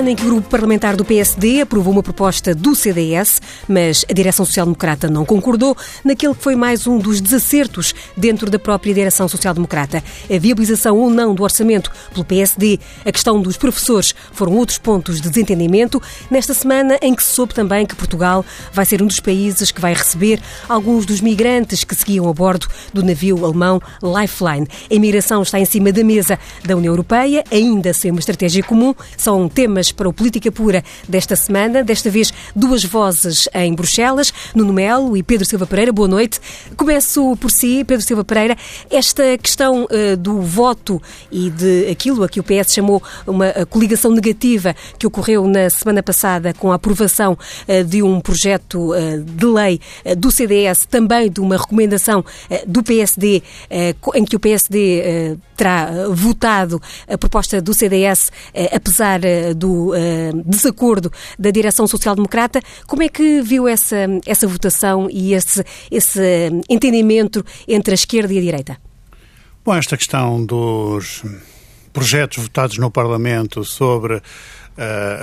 semana em que o grupo parlamentar do PSD aprovou uma proposta do CDS, mas a direção social-democrata não concordou naquele que foi mais um dos desacertos dentro da própria direção social-democrata. A viabilização ou não do orçamento pelo PSD, a questão dos professores foram outros pontos de desentendimento nesta semana em que se soube também que Portugal vai ser um dos países que vai receber alguns dos migrantes que seguiam a bordo do navio alemão Lifeline. A imigração está em cima da mesa da União Europeia, ainda sem uma estratégia comum. São temas para o Política Pura desta semana. Desta vez, duas vozes em Bruxelas, Nuno Melo e Pedro Silva Pereira. Boa noite. Começo por si, Pedro Silva Pereira. Esta questão uh, do voto e de aquilo a que o PS chamou uma coligação negativa que ocorreu na semana passada com a aprovação uh, de um projeto uh, de lei do CDS, também de uma recomendação do PSD, em que o PSD terá votado a proposta do CDS, apesar do desacordo da direção social-democrata. Como é que viu essa, essa votação e esse, esse entendimento entre a esquerda e a direita? Bom, esta questão dos projetos votados no Parlamento sobre uh,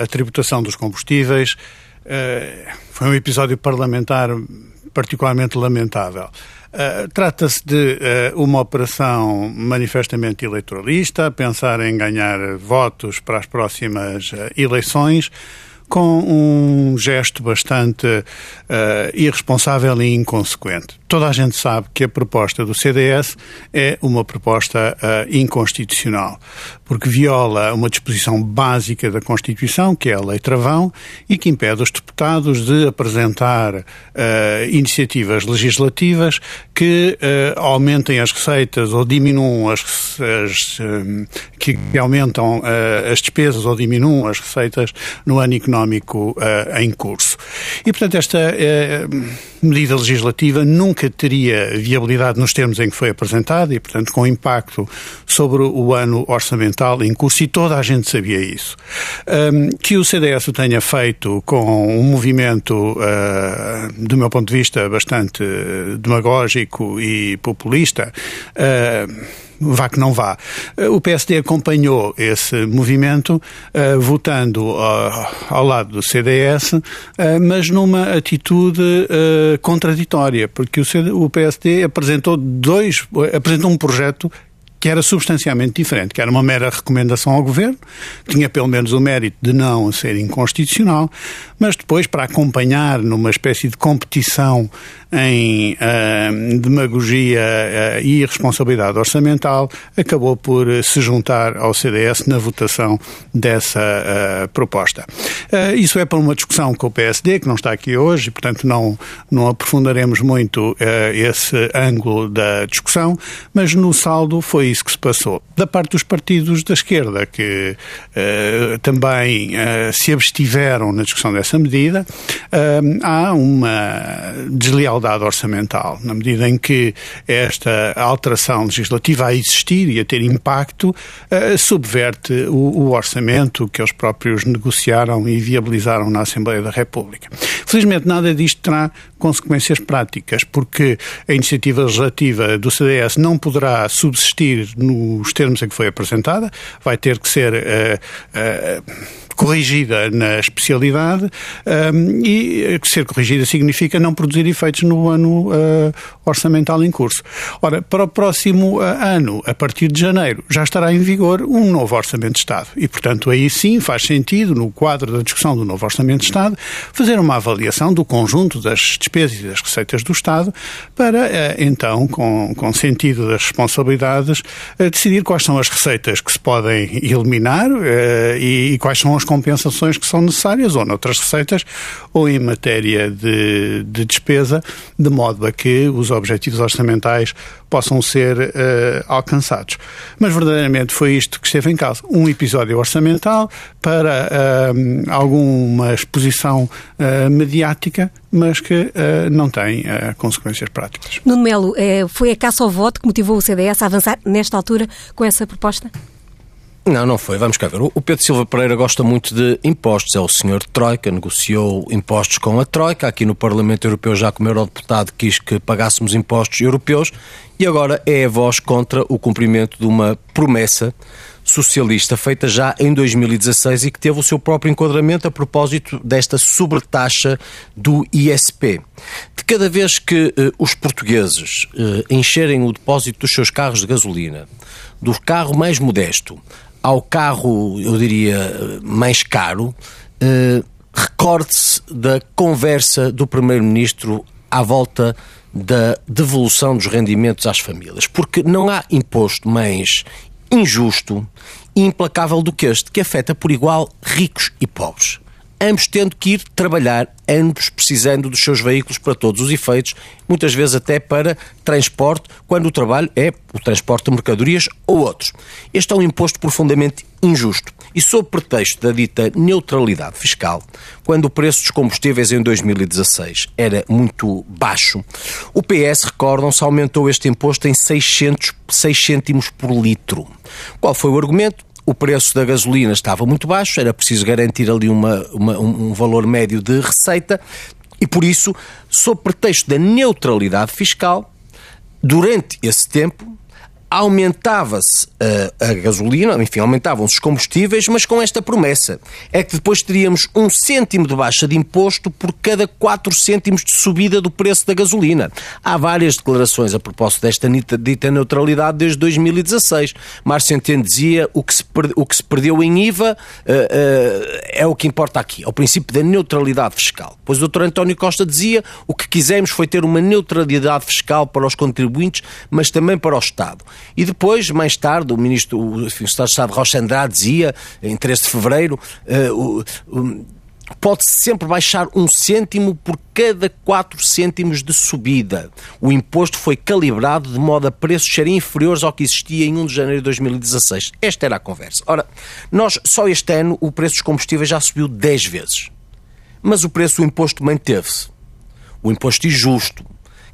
a tributação dos combustíveis uh, foi um episódio parlamentar particularmente lamentável. Uh, Trata-se de uh, uma operação manifestamente eleitoralista, pensar em ganhar votos para as próximas uh, eleições, com um gesto bastante irresponsável e inconsequente. Toda a gente sabe que a proposta do CDS é uma proposta inconstitucional, porque viola uma disposição básica da Constituição, que é a lei travão, e que impede os deputados de apresentar uh, iniciativas legislativas que uh, aumentem as receitas ou diminuam as, as que aumentam as despesas ou diminuam as receitas no ano económico em curso. E, portanto, esta medida legislativa nunca teria viabilidade nos termos em que foi apresentada e, portanto, com impacto sobre o ano em curso, e toda a gente sabia isso. Um, que o CDS o tenha feito com um movimento, uh, do meu ponto de vista, bastante demagógico e populista. Uh, vá que não vá. O PSD acompanhou esse movimento, uh, votando uh, ao lado do CDS, uh, mas numa atitude contraditória, porque o, CD, o PSD apresentou dois, apresentou um projeto que era substancialmente diferente, que era uma mera recomendação ao Governo, tinha pelo menos o mérito de não ser inconstitucional, mas depois, para acompanhar numa espécie de competição em uh, demagogia uh, e responsabilidade orçamental, acabou por se juntar ao CDS na votação dessa proposta. isso é para uma discussão com o PSD, que não está aqui hoje, e, portanto, não, não aprofundaremos muito esse ângulo da discussão, mas no saldo foi isso que se passou. Da parte dos partidos da esquerda, que também se abstiveram na discussão dessa medida, há uma deslealdade desigualdade orçamental, na medida em que esta alteração legislativa a existir e a ter impacto uh, subverte o, o, orçamento que eles próprios negociaram e viabilizaram na Assembleia da República. Felizmente nada disto terá consequências práticas, porque a iniciativa legislativa do CDS não poderá subsistir nos termos em que foi apresentada, vai ter que ser uh, uh, corrigida na especialidade um, e ser corrigida significa não produzir efeitos no ano uh, orçamental em curso. Ora, para o próximo ano, a partir de janeiro, já estará em vigor um novo Orçamento de Estado e, portanto, aí sim faz sentido, no quadro da discussão do novo Orçamento de Estado, fazer uma avaliação do conjunto das despesas e das receitas do Estado para, uh, então, com, com sentido das responsabilidades, decidir quais são as receitas que se podem eliminar e, e quais são as compensações que são necessárias, ou noutras receitas, ou em matéria de, de despesa, de modo a que os objetivos orçamentais possam ser uh, alcançados. Mas verdadeiramente foi isto que esteve em causa. Um episódio orçamental para uh, alguma exposição uh, mediática, mas que não tem consequências práticas. Nuno Melo, foi a caça ao voto que motivou o CDS a avançar nesta altura com essa proposta? Não, não foi. Vamos cá ver. O Pedro Silva Pereira gosta muito de impostos. É o senhor Troika, negociou impostos com a Troika. Aqui no Parlamento Europeu, já como eurodeputado, quis que pagássemos impostos europeus. E agora é a voz contra o cumprimento de uma promessa socialista feita já em 2016 e que teve o seu próprio enquadramento a propósito desta sobretaxa do ISP. De cada vez que uh, os portugueses uh, encherem o depósito dos seus carros de gasolina, do carro mais modesto ao carro, eu diria, mais caro, uh, recorde-se da conversa do Primeiro-Ministro à volta da devolução dos rendimentos às famílias, porque não há imposto mais injusto e implacável do que este, que afeta por igual ricos e pobres. Ambos tendo que ir trabalhar, ambos precisando dos seus veículos para todos os efeitos, muitas vezes até para transporte, quando o trabalho é o transporte de mercadorias ou outros. Este é um imposto profundamente injusto. E sob pretexto da dita neutralidade fiscal, quando o preço dos combustíveis em 2016 era muito baixo, o PS, recordam-se, aumentou este imposto em 600, 6 cêntimos por litro. Qual foi o argumento? O preço da gasolina estava muito baixo, era preciso garantir ali uma, uma, um valor médio de receita e, por isso, sob pretexto da neutralidade fiscal, durante esse tempo, aumentava-se a, a, gasolina, enfim, aumentavam-se os combustíveis, mas com esta promessa: é que depois teríamos um cêntimo de baixa de imposto por cada 4 cêntimos de subida do preço da gasolina. Há várias declarações a propósito desta dita neutralidade desde 2016. Mar Centeno dizia o que se, o que se perdeu em IVA uh, uh, é o que importa aqui, é o princípio da neutralidade fiscal. Pois o Dr. António Costa dizia o que quisemos foi ter uma neutralidade fiscal para os contribuintes, mas também para o Estado. E depois, mais tarde, o ministro, o, o Estado de Estado Rocha Andrade dizia, em 13 de fevereiro, uh, pode-se sempre baixar um cêntimo por cada 4 cêntimos de subida. O imposto foi calibrado de modo a preços serem inferiores ao que existia em 1 de janeiro de 2016. Esta era a conversa. Ora, nós, só este ano, o preço dos combustíveis já subiu 10 vezes. Mas o preço do imposto manteve-se. O imposto injusto,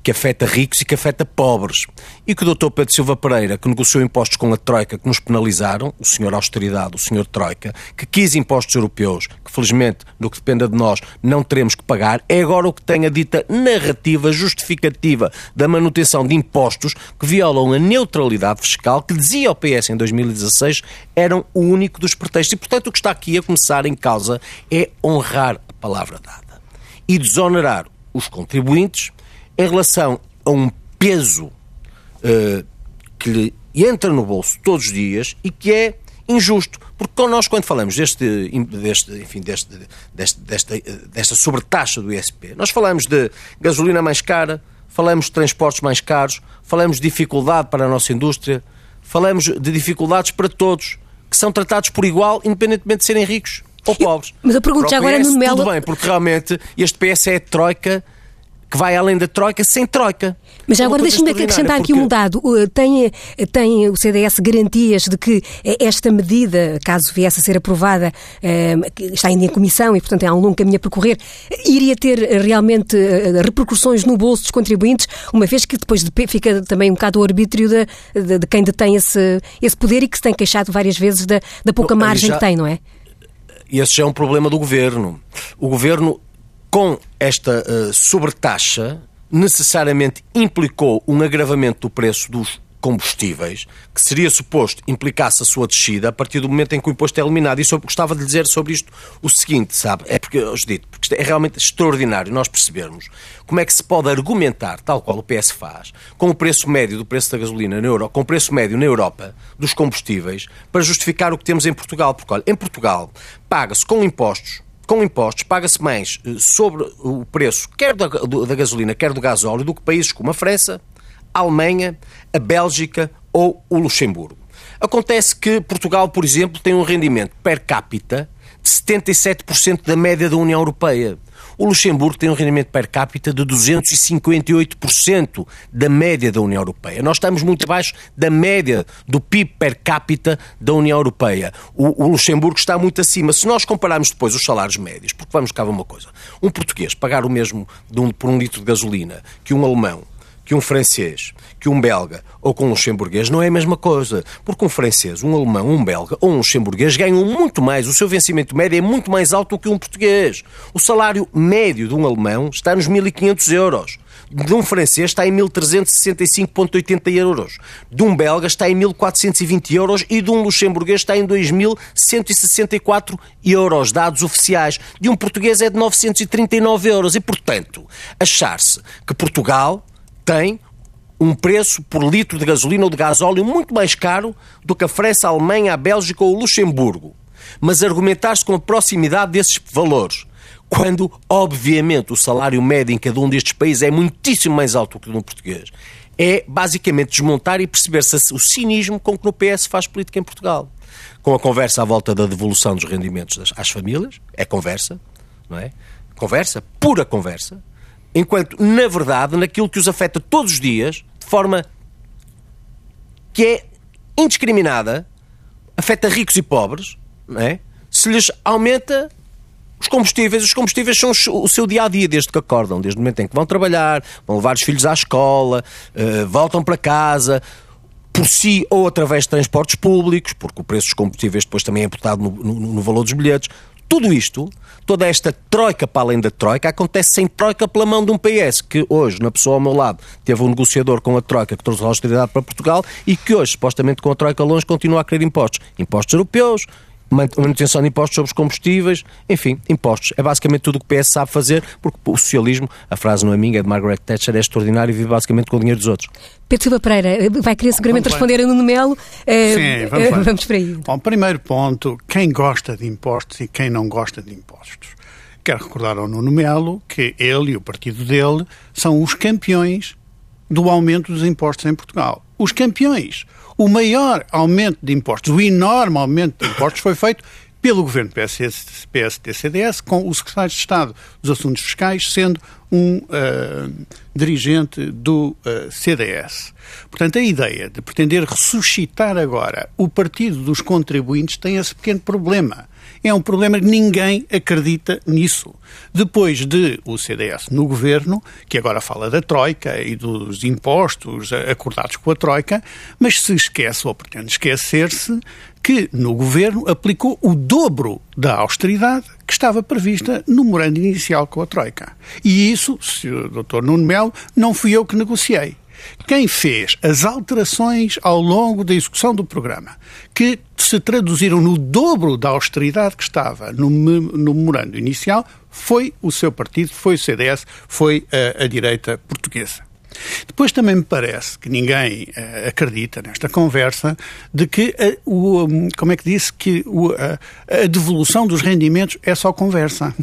que afeta ricos e que afeta pobres. E que o Dr. Pedro Silva Pereira, que negociou impostos com a Troika que nos penalizaram, o senhor Austeridade, o senhor Troika, que quis impostos europeus, que felizmente, no que dependa de nós, não teremos que pagar, é agora o que tem a dita narrativa justificativa da manutenção de impostos que violam a neutralidade fiscal, que dizia o PS em 2016 eram o único dos pretextos. E, portanto, o que está aqui a começar em causa é honrar a palavra dada e desonerar os contribuintes em relação a um peso uh, que lhe entra no bolso todos os dias e que é injusto. Porque nós, quando falamos deste, deste, enfim, deste, deste, desta, desta sobretaxa do ISP, nós falamos de gasolina mais cara, falamos de transportes mais caros, falamos de dificuldade para a nossa indústria, falamos de dificuldades para todos, que são tratados por igual, independentemente de serem ricos ou pobres. Mas eu pergunto já agora no Melo... Tudo bem, porque realmente este PS é a troika que vai além da Troika sem Troika. Mas já agora deixe-me acrescentar aqui um dado. Tem, tem o CDS garantias de que esta medida, caso viesse a ser aprovada, está ainda em comissão e, portanto, há um longo caminho a percorrer, iria ter realmente repercussões no bolso dos contribuintes, uma vez que depois fica também um bocado o arbítrio de, de, de quem detém esse, esse poder e que se tem queixado várias vezes da, da pouca margem já, que tem, não é? Esse já é um problema do governo. O governo com esta uh, sobretaxa, necessariamente implicou um agravamento do preço dos combustíveis, que seria suposto implicasse a sua descida a partir do momento em que o imposto é eliminado. E eu gostava de dizer sobre isto o seguinte, sabe? É porque, eu dito, porque é realmente extraordinário nós percebermos como é que se pode argumentar, tal qual o PS faz, com o preço médio do preço da gasolina na Europa, com o preço médio na Europa dos combustíveis, para justificar o que temos em Portugal. Porque, olha, em Portugal paga-se com impostos com impostos, paga-se mais eh, sobre o preço, quer da, da gasolina, quer do gasóleo, do que países como a França, a Alemanha, a Bélgica ou o Luxemburgo. Acontece que Portugal, por exemplo, tem um rendimento per capita de 77% da média da União Europeia. O Luxemburgo tem um rendimento per capita de 258% da média da União Europeia. Nós estamos muito abaixo da média do PIB per capita da União Europeia. O, o Luxemburgo está muito acima. Se nós compararmos depois os salários médios, porque vamos cá uma coisa, um português pagar o mesmo um, por um litro de gasolina que um alemão, que um francês, que um belga ou com um luxemburguês não é a mesma coisa. Porque um francês, um alemão, um belga ou um luxemburguês ganham muito mais, o seu vencimento médio é muito mais alto do que um português. O salário médio de um alemão está nos 1.500 euros. De um francês está em 1.365,80 euros. De um belga está em 1.420 euros e de um luxemburguês está em 2.164 euros, dados oficiais. De um português é de 939 euros. E, portanto, achar-se que Portugal tem um preço por litro de gasolina ou de gasóleo muito mais caro do que a França, a Alemanha, a Bélgica ou o Luxemburgo. Mas argumentar-se com a proximidade desses valores, quando, obviamente, o salário médio em cada um destes países é muitíssimo mais alto que no português, é basicamente desmontar e perceber-se o cinismo com que no PS faz política em Portugal. Com a conversa à volta da devolução dos rendimentos às famílias, é conversa, não é? Conversa, pura conversa enquanto, na verdade, naquilo que os afeta todos os dias, de forma que é indiscriminada, afeta ricos e pobres, não é? se lhes aumenta os combustíveis. Os combustíveis são o seu dia a dia, desde que acordam, desde o momento em que vão trabalhar, vão levar os filhos à escola, uh, voltam para casa, por si ou através de transportes públicos, porque o preço dos combustíveis depois também é imputado no, no, no valor dos bilhetes. Tudo isto, toda esta troika para além da troika, acontece sem troika pela mão de um PS que hoje, na pessoa ao meu lado, teve um negociador com a troika que trouxe a austeridade para Portugal e que hoje, supostamente com a troika longe, continua a querer impostos. Impostos europeus, manutenção de impostos sobre os combustíveis, enfim, impostos. É basicamente tudo o que o PS sabe fazer, porque o socialismo, a frase não é minha, é de Margaret Thatcher, é extraordinário e vive basicamente com o dinheiro dos outros. Pedro Silva Pereira, vai querer seguramente vamos responder a Nuno Melo. Uh, Sim, vamos, uh, vamos para aí. Bom, primeiro ponto, quem gosta de impostos e quem não gosta de impostos. Quero recordar ao Nuno Melo que ele e o partido dele são os campeões do aumento dos impostos em Portugal. Os campeões. O maior aumento de impostos, o enorme aumento de impostos foi feito pelo governo PSD-CDS, com o secretário de Estado dos Assuntos Fiscais sendo um uh, dirigente do uh, CDS. Portanto, a ideia de pretender ressuscitar agora o partido dos contribuintes tem esse pequeno problema é um problema que ninguém acredita nisso. Depois de o CDS no governo, que agora fala da Troika e dos impostos acordados com a Troika, mas se esquece ou pretende esquecer-se que no governo aplicou o dobro da austeridade que estava prevista no morando inicial com a Troika. E isso, Sr. Dr. Nuno Melo, não fui eu que negociei. Quem fez as alterações ao longo da execução do programa, que se traduziram no dobro da austeridade que estava no, no memorando inicial, foi o seu partido, foi o CDS, foi a, a direita portuguesa. Depois também me parece que ninguém uh, acredita nesta conversa de que uh, o, um, como é que disse que o, uh, a devolução dos rendimentos é só conversa.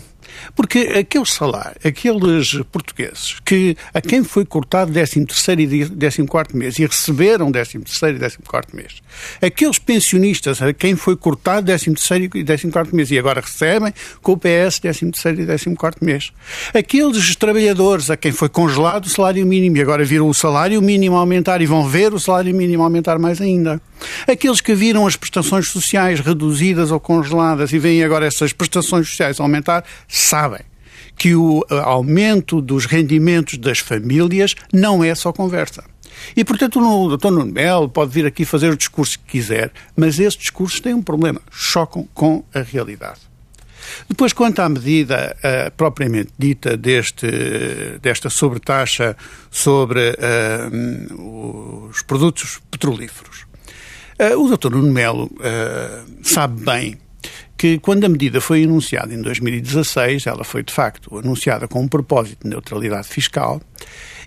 Porque aquele salário, aqueles portugueses que a quem foi cortado 13 e 14 mês e receberam 13 e 14 mês, aqueles pensionistas a quem foi cortado 13 e 14 mês e agora recebem com o PS 13 e 14 mês, aqueles trabalhadores a quem foi congelado o salário mínimo e agora viram o salário mínimo aumentar e vão ver o salário mínimo aumentar mais ainda, aqueles que viram as prestações sociais reduzidas ou congeladas e veem agora essas prestações sociais aumentar, sabem que o eh, aumento dos rendimentos das famílias não é só conversa. E, portanto, o Dr. Nuno Melo pode vir aqui fazer o discurso que quiser, mas esses discursos têm um problema, chocam com a realidade. Depois, quanto à medida uh, propriamente dita deste, desta sobretaxa sobre uh, os produtos petrolíferos, uh, o Dr. Nuno Melo sabe bem que quando a medida foi anunciada em 2016, ela foi de facto anunciada com um propósito de neutralidade fiscal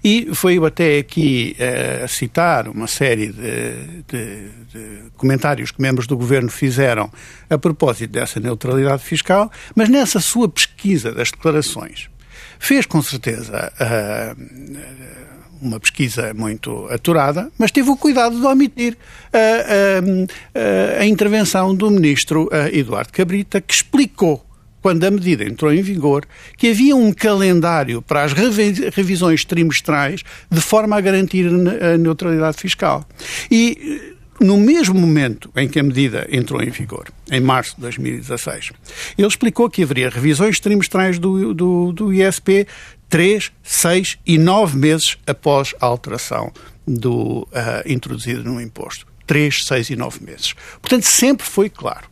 e foi até aqui uh, a citar uma série de, de, de, comentários que membros do governo fizeram a propósito dessa neutralidade fiscal, mas nessa sua pesquisa das declarações fez com certeza uh, uma pesquisa muito aturada, mas teve o cuidado de omitir a, a, a intervenção do ministro Eduardo Cabrita, que explicou quando a medida entrou em vigor, que havia um calendário para as revisões trimestrais de forma a garantir a neutralidade fiscal. E no mesmo momento em que a medida entrou em vigor, em março de 2016, ele explicou que haveria revisões trimestrais do, do, do ISP três, seis e nove meses após a alteração do uh, introduzida no imposto. Três, seis e nove meses. Portanto, sempre foi claro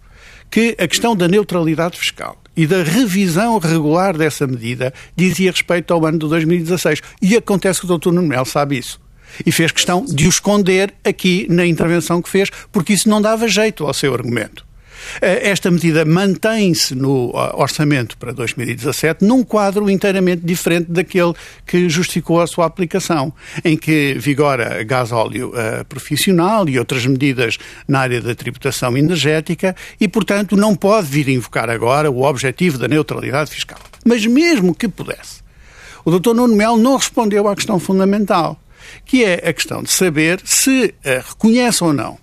que a questão da neutralidade fiscal e da revisão regular dessa medida dizia respeito ao ano de 2016. E acontece que o Dr. Nuno Melo sabe isso. E fez questão de o esconder aqui na intervenção que fez, porque isso não dava jeito ao seu argumento. Eh, esta medida mantém-se no eh, orçamento para 2017 num quadro inteiramente diferente daquele que justificou a sua aplicação, em que vigora gás óleo uh, profissional e outras medidas na área da tributação energética e, portanto, não pode vir invocar agora o objetivo da neutralidade fiscal. Mas mesmo que pudesse, o Dr. Nuno Melo não respondeu à questão fundamental, que é a questão de saber se uh, reconhece ou não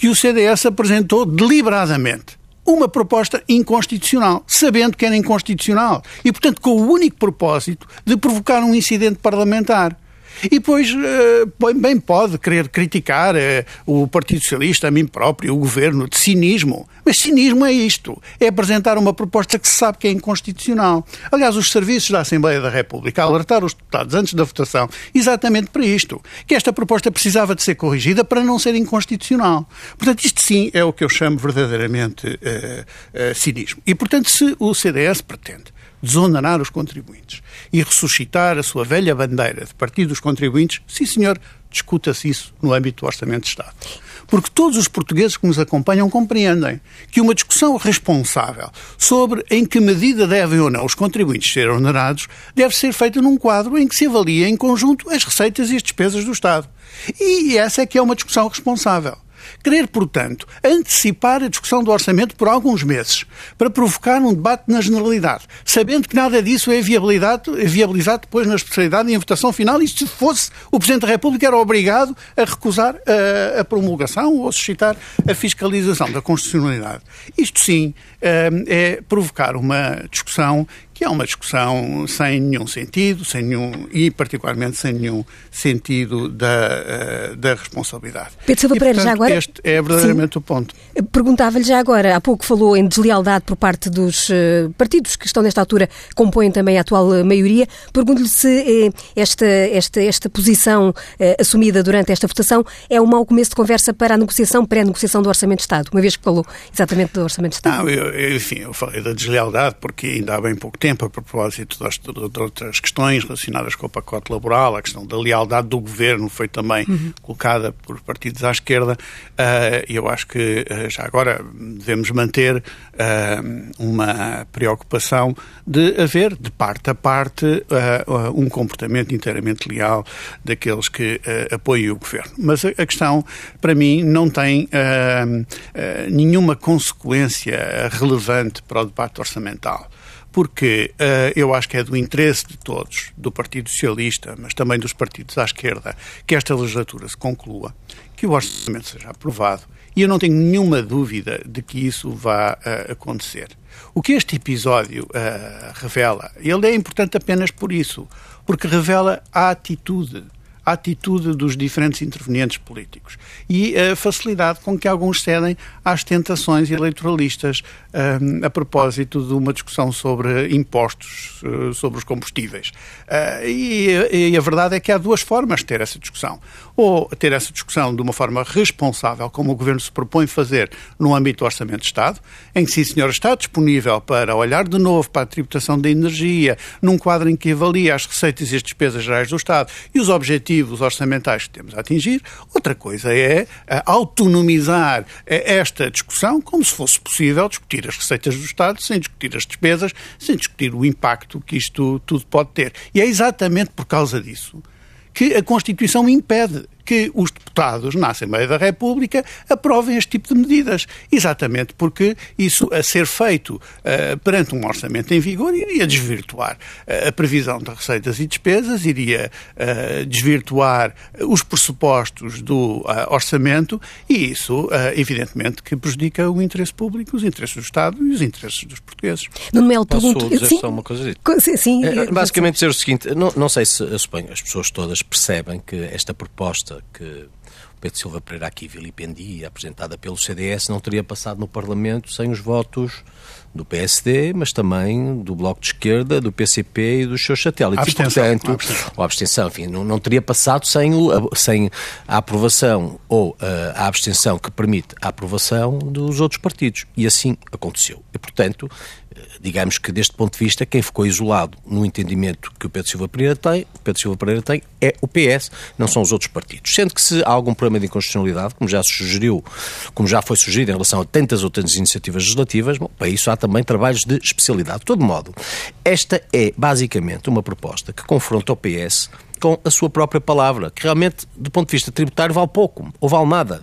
que o CDS apresentou deliberadamente uma proposta inconstitucional, sabendo que era inconstitucional e, portanto, com o único propósito de provocar um incidente parlamentar. E depois, eh, bem pode querer criticar eh, o Partido Socialista, a mim próprio, o governo, de cinismo. Mas cinismo é isto: é apresentar uma proposta que se sabe que é inconstitucional. Aliás, os serviços da Assembleia da República alertaram os deputados antes da votação exatamente para isto: que esta proposta precisava de ser corrigida para não ser inconstitucional. Portanto, isto sim é o que eu chamo verdadeiramente uh, uh, cinismo. E, portanto, se o CDS pretende desonerar os contribuintes e ressuscitar a sua velha bandeira de partido dos contribuintes, sim senhor, discuta-se isso no âmbito do Orçamento de Estado. Porque todos os portugueses que nos acompanham compreendem que uma discussão responsável sobre em que medida devem ou não os contribuintes ser onerados deve ser feita num quadro em que se avalia em conjunto as receitas e as despesas do Estado. E essa é que é uma discussão responsável. Querer, portanto, antecipar a discussão do orçamento por alguns meses para provocar um debate na generalidade, sabendo que nada disso é viabilizado, é viabilizado depois na especialidade e em votação final, e se fosse o Presidente da República era obrigado a recusar a, a promulgação ou a suscitar a fiscalização da constitucionalidade. Isto sim eh, é provocar uma discussão que é uma discussão sem nenhum sentido, sem nenhum, e particularmente sem nenhum sentido da, uh, da responsabilidade. Pedro Silva Pereira, já agora. Este é verdadeiramente Sim. o ponto. Perguntava-lhe já agora, há pouco falou em deslealdade por parte dos uh, partidos que estão nesta altura, compõem também a atual maioria. Pergunto-lhe se esta, esta, esta posição assumida durante esta votação é um mau começo de conversa para a negociação, pré-negociação do Orçamento de Estado, uma vez que falou exatamente do Orçamento de Estado. Não, eu, enfim, eu falei da deslealdade porque ainda há bem pouco tempo tempo, a propósito de outras questões relacionadas com o pacote laboral, a questão da lealdade do governo foi também uhum. colocada por partidos à esquerda. Eh, e eu acho que eh, já agora devemos manter eh, uma preocupação de haver, de parte a parte, um comportamento inteiramente leal daqueles que apoiam o governo. Mas a questão, para mim, não tem nenhuma consequência relevante para o debate orçamental porque uh, eu acho que é do interesse de todos, do Partido Socialista, mas também dos partidos à esquerda, que esta legislatura se conclua, que o orçamento seja aprovado, e eu não tenho nenhuma dúvida de que isso vá uh, acontecer. O que este episódio uh, revela, ele é importante apenas por isso, porque revela a atitude atitude dos diferentes intervenientes políticos e a facilidade com que alguns cedem às tentações eleitoralistas um, a propósito de uma discussão sobre impostos uh, sobre os combustíveis. Uh, e, e, a verdade é que há duas formas de ter essa discussão. Ou ter essa discussão de uma forma responsável, como o Governo se propõe fazer no âmbito do Orçamento de Estado, em que, sim, senhor, está disponível para olhar de novo para a tributação da energia, num quadro em que avalia as receitas e as despesas gerais do Estado e os objetivos orçamentais que temos a atingir. Outra coisa é autonomizar esta discussão como se fosse possível discutir as receitas do Estado sem discutir as despesas, sem discutir o impacto que isto tudo pode ter. E é exatamente por causa disso que a Constituição impede que os deputados na Assembleia da República aprovem este tipo de medidas. Exatamente porque isso, a ser feito uh, perante um orçamento em vigor, iria desvirtuar uh, a previsão de receitas e despesas, iria uh, desvirtuar os pressupostos do orçamento e isso, evidentemente, que prejudica o interesse público, os interesses do Estado e os interesses dos portugueses. Nuno Melo, pergunto... Dizer sim, só uma coisa? Sim, é, basicamente dizer o seguinte, não, não sei se, eu suponho, as pessoas todas percebem que esta proposta que o Pedro Silva Pereira aqui vilipendia, apresentada pelo CDS, não teria passado no Parlamento sem os votos do PSD, mas também do Bloco de Esquerda, do PCP e dos seus satélites. Abstenção, e, portanto, a abstenção, a abstenção enfim, não, não, teria passado sem, o, sem a aprovação ou uh, a abstenção que permite a aprovação dos outros partidos. E assim aconteceu. E, portanto, digamos que deste ponto de vista, quem ficou isolado no entendimento que o Pedro Silva Pereira tem, Pedro Silva Pereira tem, é o PS, não são os outros partidos. Sendo que se há algum problema de inconstitucionalidade, como já se sugeriu, como já foi sugerido em relação a tantas outras iniciativas legislativas, bom, para isso há também trabalhos de especialidade. De todo modo, esta é basicamente uma proposta que confronta o PS com a sua própria palavra, que realmente, do ponto de vista tributário, vale pouco, ou vale nada.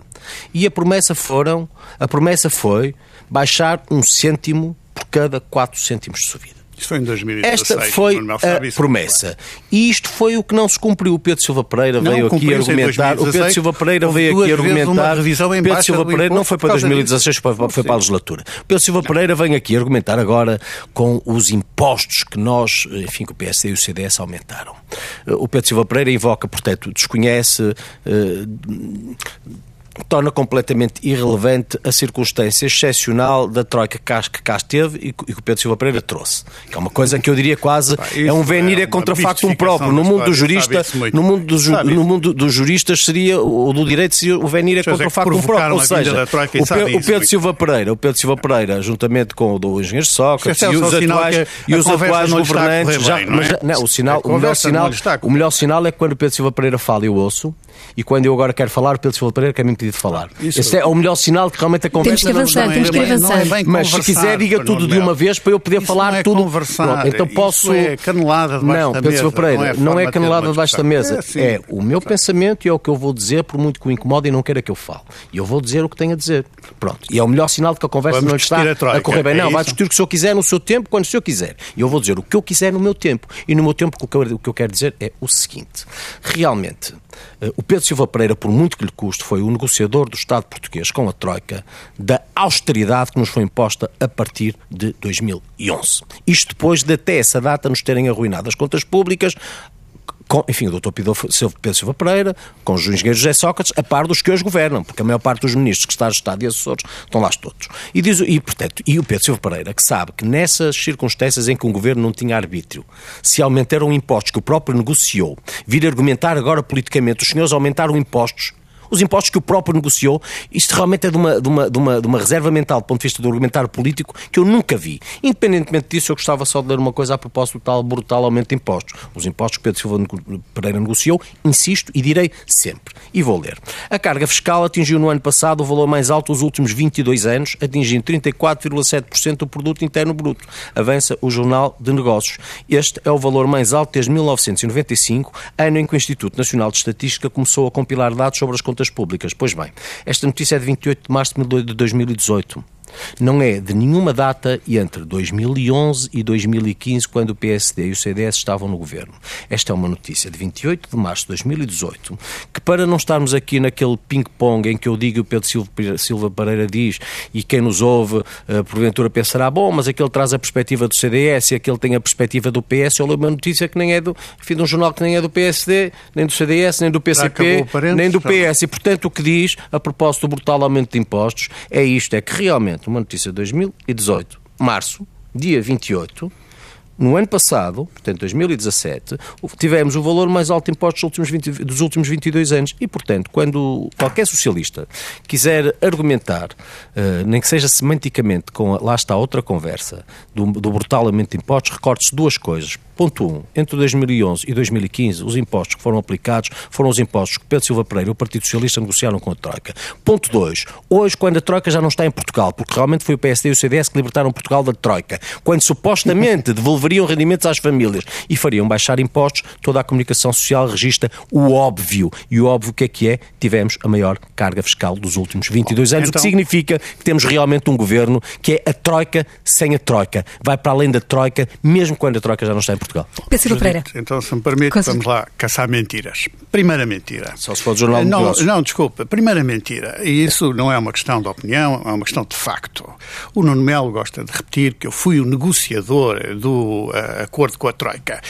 E a promessa foram, a promessa foi baixar um cêntimo por cada 4 cêntimos de subida. Isso foi em 2016. Esta foi a promessa. E isto foi o que não se cumpriu. O Pedro Silva Pereira não, veio aqui argumentar. O Pedro Silva Pereira veio aqui argumentar. Pedro Silva Pereira não foi para 2016, foi, foi para a legislatura. Pedro Silva Pereira vem aqui argumentar agora com os impostos que nós, enfim, que o PSD e o CDS aumentaram. O Pedro Silva Pereira invoca, portanto, desconhece eh, torna completamente irrelevante a circunstância excepcional da troika que cá esteve e que o Pedro Silva Pereira trouxe. Que é uma coisa que eu diria quase é um venir é contra facto um próprio. No mundo do jurista, no mundo, do, ju, no mundo dos juristas seria, o do direito seria o venir é contra facto um próprio. Ou seja, o, Pe o Pedro Silva Pereira, o Pedro Silva Pereira, juntamente com o do engenheiro Sócrates e os atuais, e os atuais governantes, já, mas, não, o sinal, o melhor sinal, o melhor sinal é quando o Pedro Silva Pereira fala e eu ouço, e quando eu agora quero falar, o Pedro Silva Pereira quer me impedir de falar. Isso. Esse é o melhor sinal de que realmente a conversa temos que avançar, não, temos que avançar. É Mas se quiser, diga tudo de uma vez para eu poder isso falar não é tudo. Conversar. Pronto, então posso. Isso é canelada debaixo não, da Pedro mesa. Silva Pereira, não é, não é canelada debaixo da mesa. É, assim, é o meu pensamento e é o que eu vou dizer, por muito que o incomode e não queira que eu fale. E eu vou dizer o que tenho a dizer. Pronto. E é o melhor sinal de que a conversa Vamos não está a, a, correr bem. É não, vai discutir o que o senhor quiser no seu tempo, quando o senhor quiser. E eu vou dizer o que eu quiser no meu tempo. E no meu tempo o que eu, o que eu quero dizer é o seguinte. Realmente, eh, o Pedro Silva Pereira, por muito que lhe custe, foi o negociador do Estado português com a Troika da austeridade que nos foi imposta a partir de 2011. Isto depois de até essa data nos terem arruinado as contas públicas, com, enfim, o Dr. Pedro Silva Pereira, com o engenheiro José Sócrates, a par dos que hoje governam, porque a maior parte dos ministros que está Estado e assessores estão lá todos. E, diz, e, portanto, e o Pedro Silva Pereira, que sabe que nessas circunstâncias em que um governo não tinha arbítrio, se aumentaram impostos que o próprio negociou, vir argumentar agora politicamente, os senhores aumentaram impostos, os impostos que o próprio negociou. Isto realmente é de uma, de uma, de uma, de uma reserva mental, do ponto de vista do argumentário político, que eu nunca vi. Independentemente disso, eu gostava só de ler uma coisa a propósito do tal brutal aumento de impostos. Os impostos que Pedro Silva Pereira negociou, insisto e direi sempre. E vou ler. A carga fiscal atingiu no ano passado o valor mais alto dos últimos 22 anos, atingindo 34,7% do produto interno bruto. Avança o Jornal de Negócios. Este é o valor mais alto desde 1995, ano em que o Instituto Nacional de Estatística começou a compilar dados sobre as contas públicas. Pois bem, esta notícia é de 28 de março de 2018. Não é de nenhuma data entre 2011 e 2015, quando o PSD e o CDS estavam no governo. Esta é uma notícia de 28 de março de 2018, que para não estarmos aqui naquele ping-pong em que eu digo e o Pedro Silva Pereira diz, e quem nos ouve, uh, porventura pensará, bom, mas aquele traz a perspectiva do CDS e aquele tem a perspectiva do PS, eu leio uma notícia que nem é do, enfim, de um jornal que nem é do PSD, nem do CDS, nem do PCP, nem do PS. E, portanto, o que diz, a propósito do brutal aumento de impostos, é isto, é que realmente uma notícia de 2018, março, dia 28, no ano passado, portanto 2017, tivemos o valor mais alto de impostos dos últimos, 20, dos últimos 22 anos e, portanto, quando qualquer socialista quiser argumentar, uh, nem que seja semanticamente, com a, lá está outra conversa, do, do brutal aumento de impostos, recorde-se duas coisas. Ponto 1. Um, entre 2011 e 2015, os impostos que foram aplicados foram os impostos que Pedro Silva Pereira e o Partido Socialista negociaram com a Troika. Ponto 2. Hoje, quando a Troika já não está em Portugal, porque realmente foi o PSD e o CDS que libertaram Portugal da Troika, quando supostamente devolveriam rendimentos às famílias e fariam baixar impostos, toda a comunicação social registra o óbvio. E o óbvio que é que é? Tivemos a maior carga fiscal dos últimos 22 anos, então... o que então- significa que temos realmente um governo que é a Troika sem a Troika. Vai para além da Troika, mesmo quando a Troika já não está em Portugal. Portugal. Pedro Pereira. Então, se me permite, vamos lá caçar mentiras. Primeira mentira. Só se for do Jornal não, não, desculpa. Primeira mentira. E isso não é uma questão de opinião, é uma questão de facto. O Nuno Melo gosta de repetir que eu fui o negociador do uh, acordo com a Troika.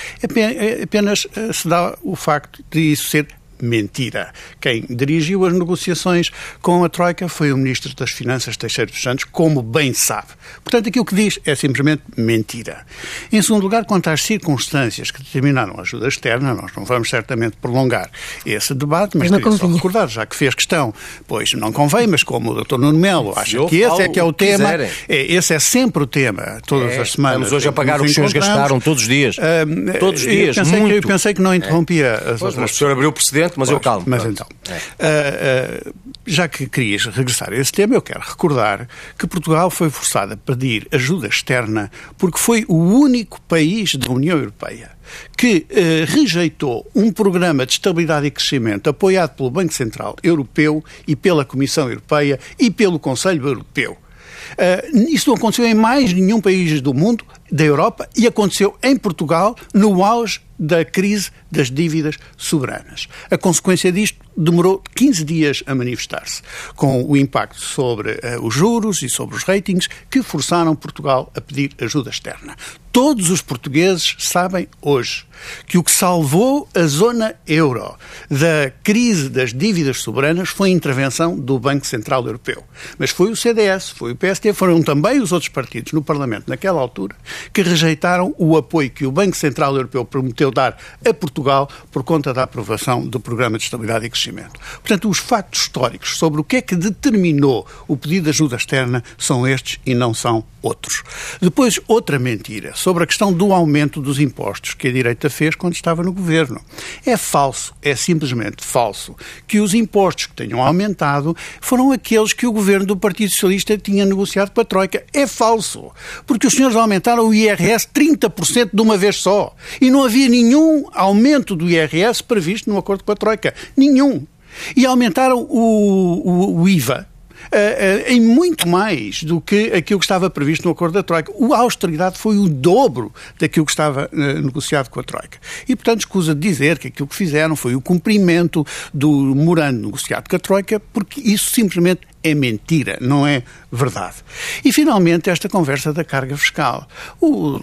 Apenas uh, se dá o facto de isso ser mentira. Quem dirigiu as negociações com a Troika foi o Ministro das Finanças, Teixeira dos Santos, como bem sabe. Portanto, aquilo que diz é simplesmente mentira. Em segundo lugar, quanto às circunstâncias que determinaram a ajuda externa, nós não vamos certamente prolongar esse debate, mas, mas queria só recordar, já que fez questão, pois não convém, mas como o Dr. Nuno Melo acha que esse é que é o tema, é, esse é sempre o tema, todas é, as semanas. Estamos hoje a pagar o que os senhores gastaram todos os dias. Uh, todos os dias, eu pensei, muito. Que, eu pensei que não interrompia é. as pois, outras... o senhor abriu o mas pois, eu calmo. Mas então, é. uh, uh, já que querias regressar a esse tema, eu quero recordar que Portugal foi forçado a pedir ajuda externa porque foi o único país da União Europeia que eh, rejeitou um programa de estabilidade e crescimento apoiado pelo Banco Central Europeu e pela Comissão Europeia e pelo Conselho Europeu. Uh, isso não aconteceu em mais nenhum país do mundo, da Europa, e aconteceu em Portugal no auge da crise das dívidas soberanas. A consequência disto demorou 15 dias a manifestar-se, com o impacto sobre uh, os juros e sobre os ratings que forçaram Portugal a pedir ajuda externa. Todos os portugueses sabem hoje que o que salvou a zona euro da crise das dívidas soberanas foi a intervenção do Banco Central Europeu. Mas foi o CDS, foi o PST, foram também os outros partidos no Parlamento naquela altura que rejeitaram o apoio que o Banco Central Europeu prometeu dar a Portugal por conta da aprovação do Programa de Estabilidade e Crescimento. Portanto, os factos históricos sobre o que é que determinou o pedido de ajuda externa são estes e não são outros. Depois, outra mentira sobre a questão do aumento dos impostos que a direita fez quando estava no governo. É falso, é simplesmente falso, que os impostos que tenham aumentado foram aqueles que o governo do Partido Socialista tinha negociado com a Troika. É falso, porque os senhores aumentaram o IRS 30% de uma vez só. E não havia nenhum aumento do IRS previsto no acordo com a Troika. Nenhum. E aumentaram o, o, o IVA uh, em muito mais do que aquilo que estava previsto no acordo da Troika. A austeridade foi o dobro daquilo que estava uh, negociado com a Troika. E, portanto, escusa de dizer que aquilo que fizeram foi o cumprimento do memorando negociado com a Troika, porque isso simplesmente é mentira, não é verdade. E, finalmente, esta conversa da carga fiscal. O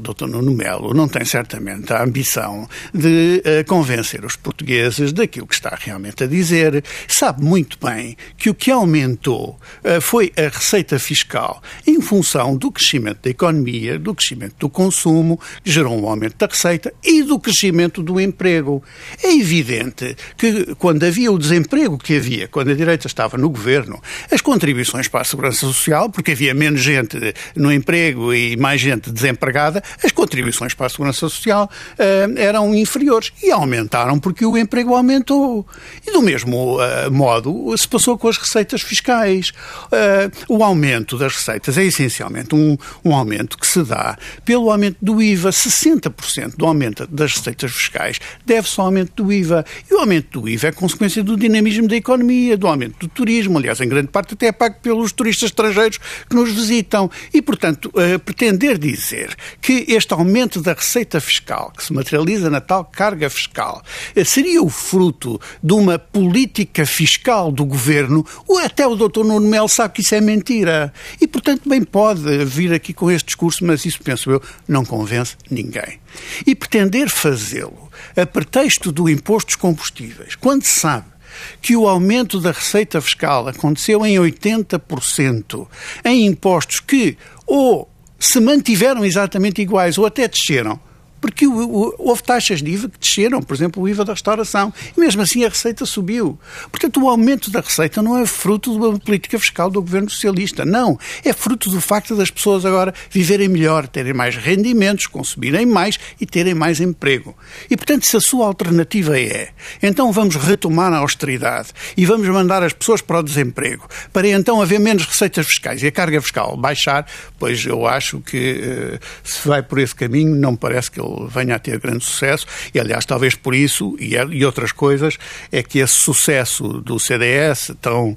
Dr. Nuno Melo não tem certamente a ambição de uh, convencer os portugueses daquilo que está realmente a dizer. Sabe muito bem que o que aumentou uh, foi a receita fiscal em função do crescimento da economia, do crescimento do consumo, que gerou um aumento da receita e do crescimento do emprego. É evidente que quando havia o desemprego que havia, quando a direita estava no governo, governo. As contribuições para a segurança social, porque havia menos gente no emprego e mais gente desempregada, as contribuições para a segurança social uh, eram inferiores e aumentaram porque o emprego aumentou. E do mesmo uh, modo se passou com as receitas fiscais. Uh, o aumento das receitas é essencialmente um, um aumento que se dá pelo aumento do IVA. 60% do aumento das receitas fiscais deve-se ao aumento do IVA. E o aumento do IVA é consequência do dinamismo da economia, do aumento do turismo aliás, em grande parte até é pago pelos turistas estrangeiros que nos visitam. E, portanto, uh, pretender dizer que este aumento da receita fiscal, que se materializa na tal carga fiscal, uh, seria o fruto de uma política fiscal do governo, ou até o Dr. Nuno Melo sabe que isso é mentira. E, portanto, bem pode vir aqui com este discurso, mas isso, penso eu, não convence ninguém. E pretender fazê-lo a pretexto do imposto dos combustíveis, quando sabe que o aumento da receita fiscal aconteceu em 80% em impostos que ou se mantiveram exatamente iguais ou até desceram, porque houve taxas de IVA que desceram, por exemplo, o IVA da restauração, e mesmo assim a receita subiu. Portanto, o aumento da receita não é fruto de uma política fiscal do governo socialista, não. É fruto do facto das pessoas agora viverem melhor, terem mais rendimentos, consumirem mais e terem mais emprego. E, portanto, se a sua alternativa é, então vamos retomar a austeridade e vamos mandar as pessoas para o desemprego, para então haver menos receitas fiscais e a carga fiscal baixar, pois eu acho que eh, se vai por esse caminho, não parece que ele venha a ter grande sucesso, e aliás, talvez por isso e, é, e outras coisas, é que esse sucesso do CDS, tão uh,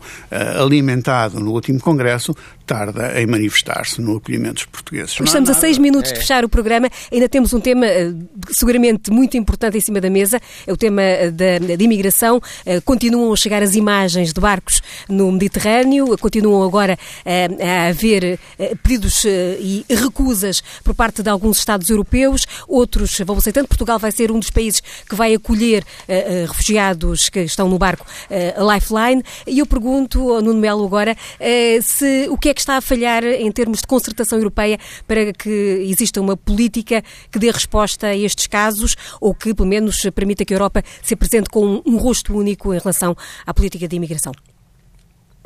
alimentado no último Congresso, tarda em manifestar-se no acolhimento dos portugueses. Estamos a seis minutos é. de fechar o programa, ainda temos um tema eh, seguramente muito importante em cima da mesa, é o tema eh, da, da imigração. Eh, continuam a chegar as imagens de barcos no Mediterrâneo, continuam agora a haver pedidos e recusas por parte de alguns Estados europeus, outros vão aceitando. Portugal vai ser um dos países que vai acolher refugiados que estão no barco Lifeline. E eu pergunto ao Nuno Melo agora se o que é que está a falhar em termos de concertação europeia para que exista uma política que dê resposta a estes casos ou que, pelo menos, permita que a Europa se apresente com um rosto único em relação à política de imigração?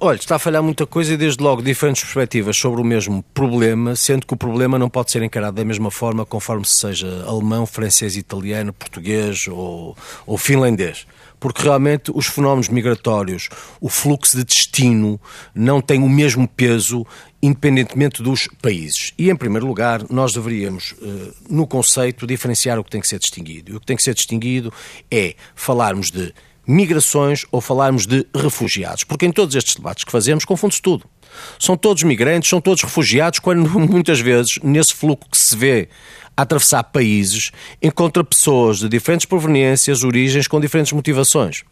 Olha, está a falhar muita coisa e desde logo diferentes perspectivas sobre o mesmo problema, sendo que o problema não pode ser encarado da mesma forma conforme se seja alemão, francês, italiano, português ou, ou finlandês porque realmente os fenómenos migratórios, o fluxo de destino, não tem o mesmo peso independentemente dos países. E, em primeiro lugar, nós deveríamos, eh, no conceito, diferenciar o que tem que ser distinguido. E o que tem que ser distinguido é falarmos de migrações ou falarmos de refugiados. Porque em todos estes debates que fazemos, confunde-se tudo. São todos migrantes, são todos refugiados, quando muitas vezes, nesse fluxo que se vê a atravessar países, encontra pessoas de diferentes proveniências, origens, com diferentes motivações.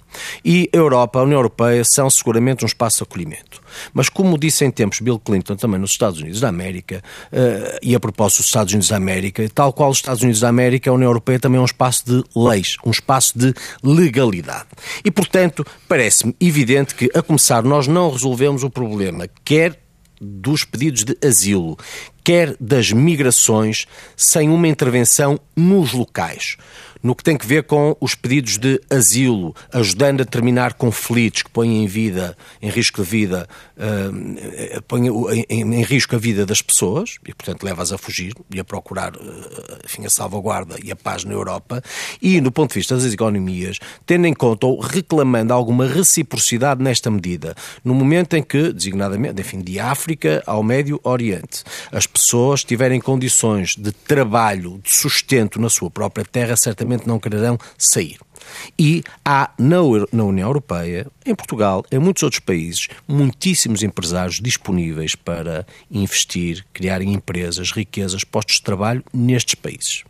E a Europa, a União Europeia, são seguramente um espaço de acolhimento. Mas, como disse em tempos Bill Clinton também nos Estados Unidos da América, uh, e a propósito dos Estados Unidos da América, tal qual os Estados Unidos da América, a União Europeia também é um espaço de leis, um espaço de legalidade. E, portanto, parece-me evidente que, a começar, nós não resolvemos o problema, quer dos pedidos de asilo, quer das migrações, sem uma intervenção nos locais no que tem que ver com os pedidos de asilo, ajudando a terminar conflitos que põem em vida, em risco de vida, uh, põem em, em, risco a vida das pessoas e, portanto, leva-as a fugir e a procurar, uh, enfim, a salvaguarda e a paz na Europa. E, no ponto de vista das economias, tendo em conta ou reclamando alguma reciprocidade nesta medida, no momento em que, designadamente, enfim, de África ao Médio Oriente, as pessoas tiverem condições de trabalho, de sustento na sua própria terra, certamente não quererão sair. E há na, na União Europeia, em Portugal, em muitos outros países, muitíssimos empresários disponíveis para investir, criarem empresas, riquezas, postos de trabalho nestes países.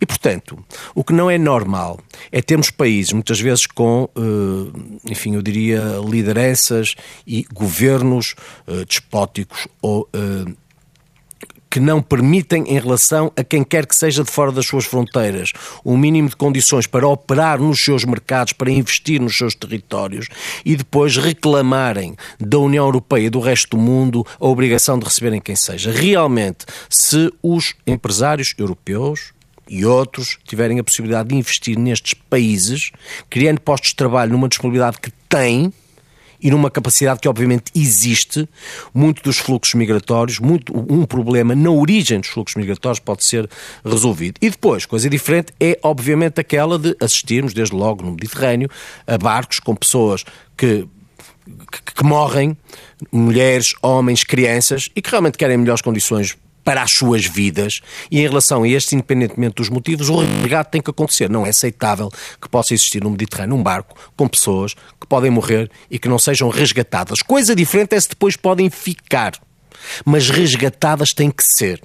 E, portanto, o que não é normal é termos países, muitas vezes com, eh, enfim, eu diria, lideranças e governos eh, despóticos ou eh, que não permitem, em relação a quem quer que seja de fora das suas fronteiras, um mínimo de condições para operar nos seus mercados, para investir nos seus territórios e depois reclamarem da União Europeia e do resto do mundo a obrigação de receberem quem seja. Realmente, se os empresários europeus e outros tiverem a possibilidade de investir nestes países, criando postos de trabalho numa disponibilidade que têm, e numa capacidade que obviamente existe, muito dos fluxos migratórios, muito um problema na origem dos fluxos migratórios pode ser resolvido. E depois, coisa diferente é obviamente aquela de assistirmos, desde logo no Mediterrâneo, a barcos com pessoas que que, que morrem, mulheres, homens, crianças, e que realmente querem melhores condições para as suas vidas e em relação a este, independentemente dos motivos, o resgate tem que acontecer. Não é aceitável que possa existir no Mediterrâneo um barco com pessoas que podem morrer e que não sejam resgatadas. Coisa diferente é se depois podem ficar, mas resgatadas têm que ser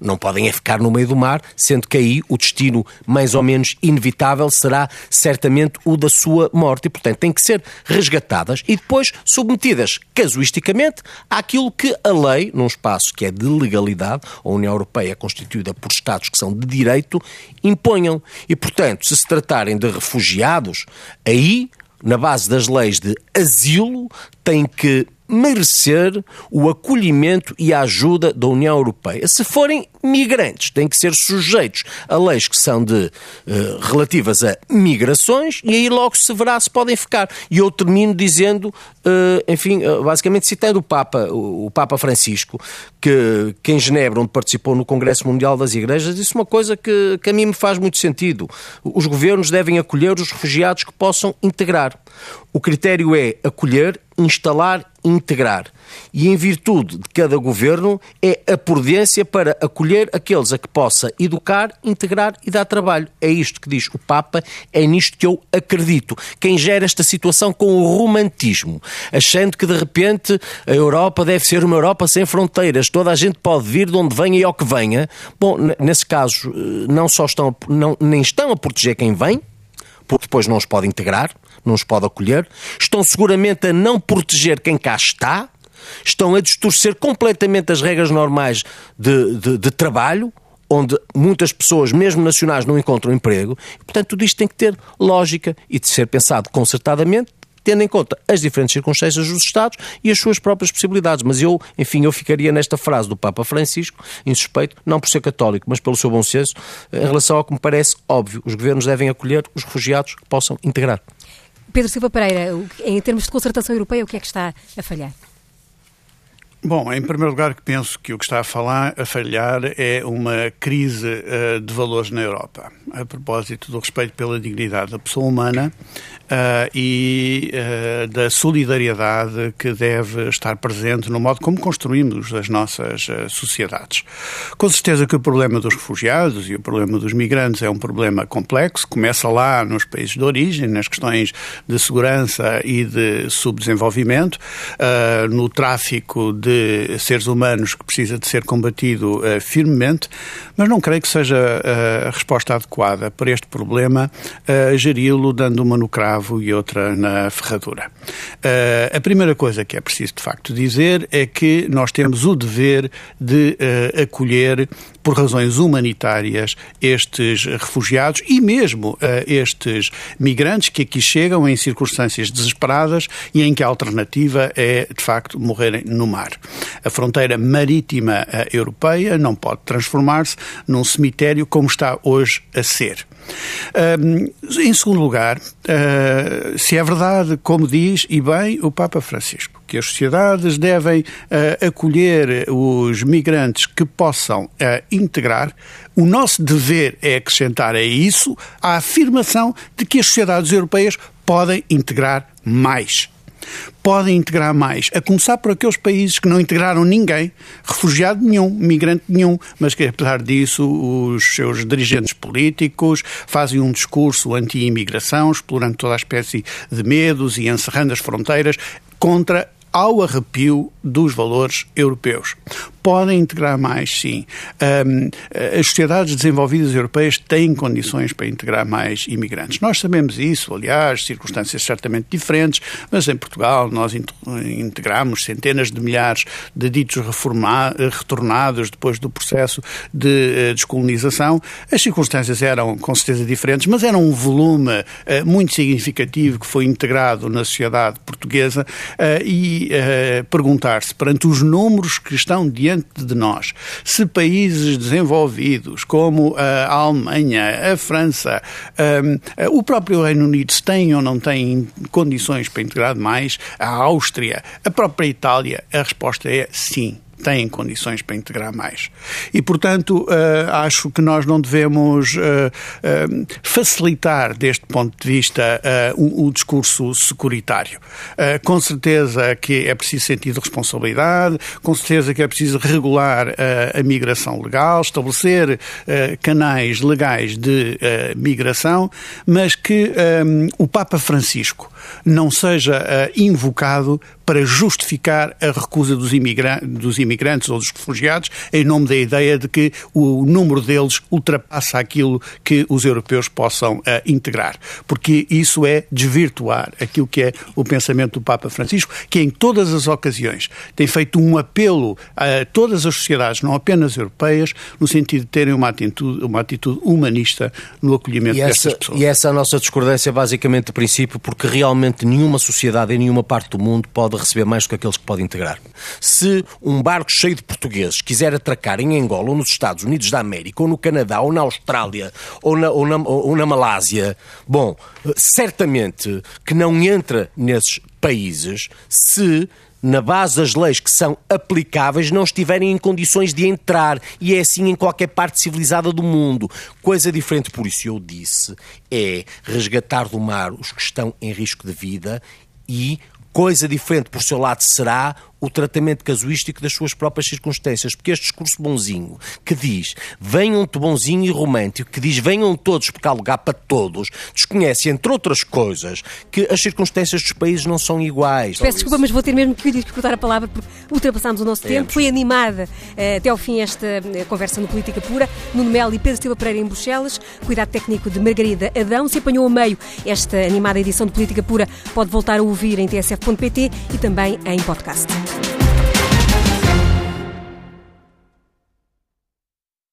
não podem é ficar no meio do mar, sendo que aí o destino mais ou menos inevitável será certamente o da sua morte e, portanto, têm que ser resgatadas e depois submetidas casuisticamente àquilo que a lei, num espaço que é de legalidade, a União Europeia é constituída por Estados que são de direito, imponham. E, portanto, se se tratarem de refugiados, aí, na base das leis de asilo, têm que merecer o acolhimento e a ajuda da União Europeia. Se forem migrantes, têm que ser sujeitos a leis que são de uh, relativas a migrações e aí logo se verá se podem ficar. E eu termino dizendo, uh, enfim, uh, basicamente citando o Papa, o, Papa Francisco, que, que em Genebra, onde participou no Congresso Mundial das Igrejas, disse uma coisa que, que a mim me faz muito sentido. Os governos devem acolher os refugiados que possam integrar. O critério é acolher, instalar integrar. E em virtude de cada governo é a prudência para acolher aqueles a que possa educar, integrar e dar trabalho. É isto que diz o Papa, é nisto que eu acredito. Quem gera esta situação com o romantismo, achando que de repente a Europa deve ser uma Europa sem fronteiras, toda a gente pode vir de onde venha e ao que venha. Bom, nesse caso, eh, não só estão, não, nem estão a proteger quem vem, porque depois não os pode integrar, não os pode acolher, estão seguramente a não proteger quem cá está, estão a distorcer completamente as regras normais de, de, de trabalho, onde muitas pessoas, mesmo nacionais, não encontram emprego. Portanto, tudo isto tem que ter lógica e de ser pensado concertadamente, tendo em conta as diferentes circunstâncias dos Estados e as suas próprias possibilidades. Mas eu, enfim, eu ficaria nesta frase do Papa Francisco, insuspeito, não por ser católico, mas pelo seu bom senso, em relação ao que me parece óbvio. Os governos devem acolher os refugiados que possam integrar. Pedro Silva Pereira, em termos de concertação europeia, o que é que está a falhar? Bom, em primeiro lugar, penso que o que está a, falar, a falhar é uma crise uh, de valores na Europa, a propósito do respeito pela dignidade da pessoa humana uh, e uh, da solidariedade que deve estar presente no modo como construímos as nossas sociedades. Com certeza que o problema dos refugiados e o problema dos migrantes é um problema complexo, começa lá nos países de origem, nas questões de segurança e de subdesenvolvimento, no tráfico de de seres humanos que precisa de ser combatido uh, firmemente, mas não creio que seja uh, a resposta adequada para este problema uh, geri-lo dando uma no cravo e outra na ferradura. a primeira coisa que é preciso de facto dizer é que nós temos o dever de acolher por razões humanitárias estes refugiados e mesmo estes migrantes que aqui chegam em circunstâncias desesperadas e em que a alternativa é, de facto, morrerem no mar. A fronteira marítima eh, europeia não pode transformar-se num cemitério como está hoje a ser. em segundo lugar, uh, se é verdade, como diz, e bem, o Papa Francisco, que as sociedades devem uh, acolher os migrantes que possam uh, integrar, o nosso dever é acrescentar a isso a afirmação de que as sociedades europeias podem integrar mais podem integrar mais, a começar por aqueles países que não integraram ninguém, refugiado nenhum, migrante nenhum, mas que apesar disso os seus dirigentes políticos fazem um discurso anti-imigração, explorando toda a espécie de medos e encerrando as fronteiras contra ao arrepio dos valores europeus. Podem integrar mais, sim. Um, as sociedades desenvolvidas europeias têm condições para integrar mais imigrantes. Nós sabemos isso, aliás, circunstâncias certamente diferentes, mas em Portugal nós integramos centenas de milhares de ditos retornados depois do processo de uh, descolonização. As circunstâncias eram com certeza diferentes, mas era um volume uh, muito significativo que foi integrado na sociedade portuguesa uh, e uh, perguntar-se, perante os números que estão diante de nós, se países desenvolvidos como a Alemanha, a França, um, o próprio Reino Unido, se têm ou não têm condições para integrar mais, a Áustria, a própria Itália, a resposta é sim têm condições para integrar mais. E, portanto, uh, acho que nós não devemos uh, uh, facilitar, deste ponto de vista, o, o, discurso securitário. com certeza que é preciso sentir de responsabilidade, com certeza que é preciso regular a migração legal, estabelecer canais legais de migração, mas que um, o Papa Francisco não seja invocado para justificar a recusa dos, dos imigrantes ou dos refugiados em nome da ideia de que o número deles ultrapassa aquilo que os europeus possam uh, integrar. Porque isso é desvirtuar aquilo que é o pensamento do Papa Francisco, que em todas as ocasiões tem feito um apelo a todas as sociedades, não apenas europeias, no sentido de terem uma atitude, uma atitude humanista no acolhimento e destas pessoas. E essa é a nossa discordância basicamente de princípio, porque realmente nenhuma sociedade em nenhuma parte do mundo pode receber mais do que aqueles que pode integrar. Se um barco cheio de portugueses quiser atracar em Angola ou nos Estados Unidos da América, ou no Canadá, ou na Austrália, ou na, ou na, ou na Malásia, bom, certamente que não entra nesses países se na base das leis que são aplicáveis, não estiverem em condições de entrar. E é assim em qualquer parte civilizada do mundo. Coisa diferente, por isso eu disse, é resgatar do mar os que estão em risco de vida e Coisa diferente, por seu lado, será o tratamento casuístico das suas próprias circunstâncias, porque este discurso bonzinho que diz venham te bonzinho e romântico, que diz venham todos porque há lugar para todos, desconhece, entre outras coisas, que as circunstâncias dos países não são iguais. Peço desculpa, mas vou ter mesmo que disputar a palavra porque ultrapassámos o nosso tempo. Foi animada uh, até ao fim esta uh, conversa no Política Pura. Nuno Melo e Pedro Silva Pereira em Bruxelas, cuidado técnico de Margarida Adão. Se apanhou a meio esta animada edição de Política Pura, pode voltar a ouvir em tsf.pt e também em podcast. Bye.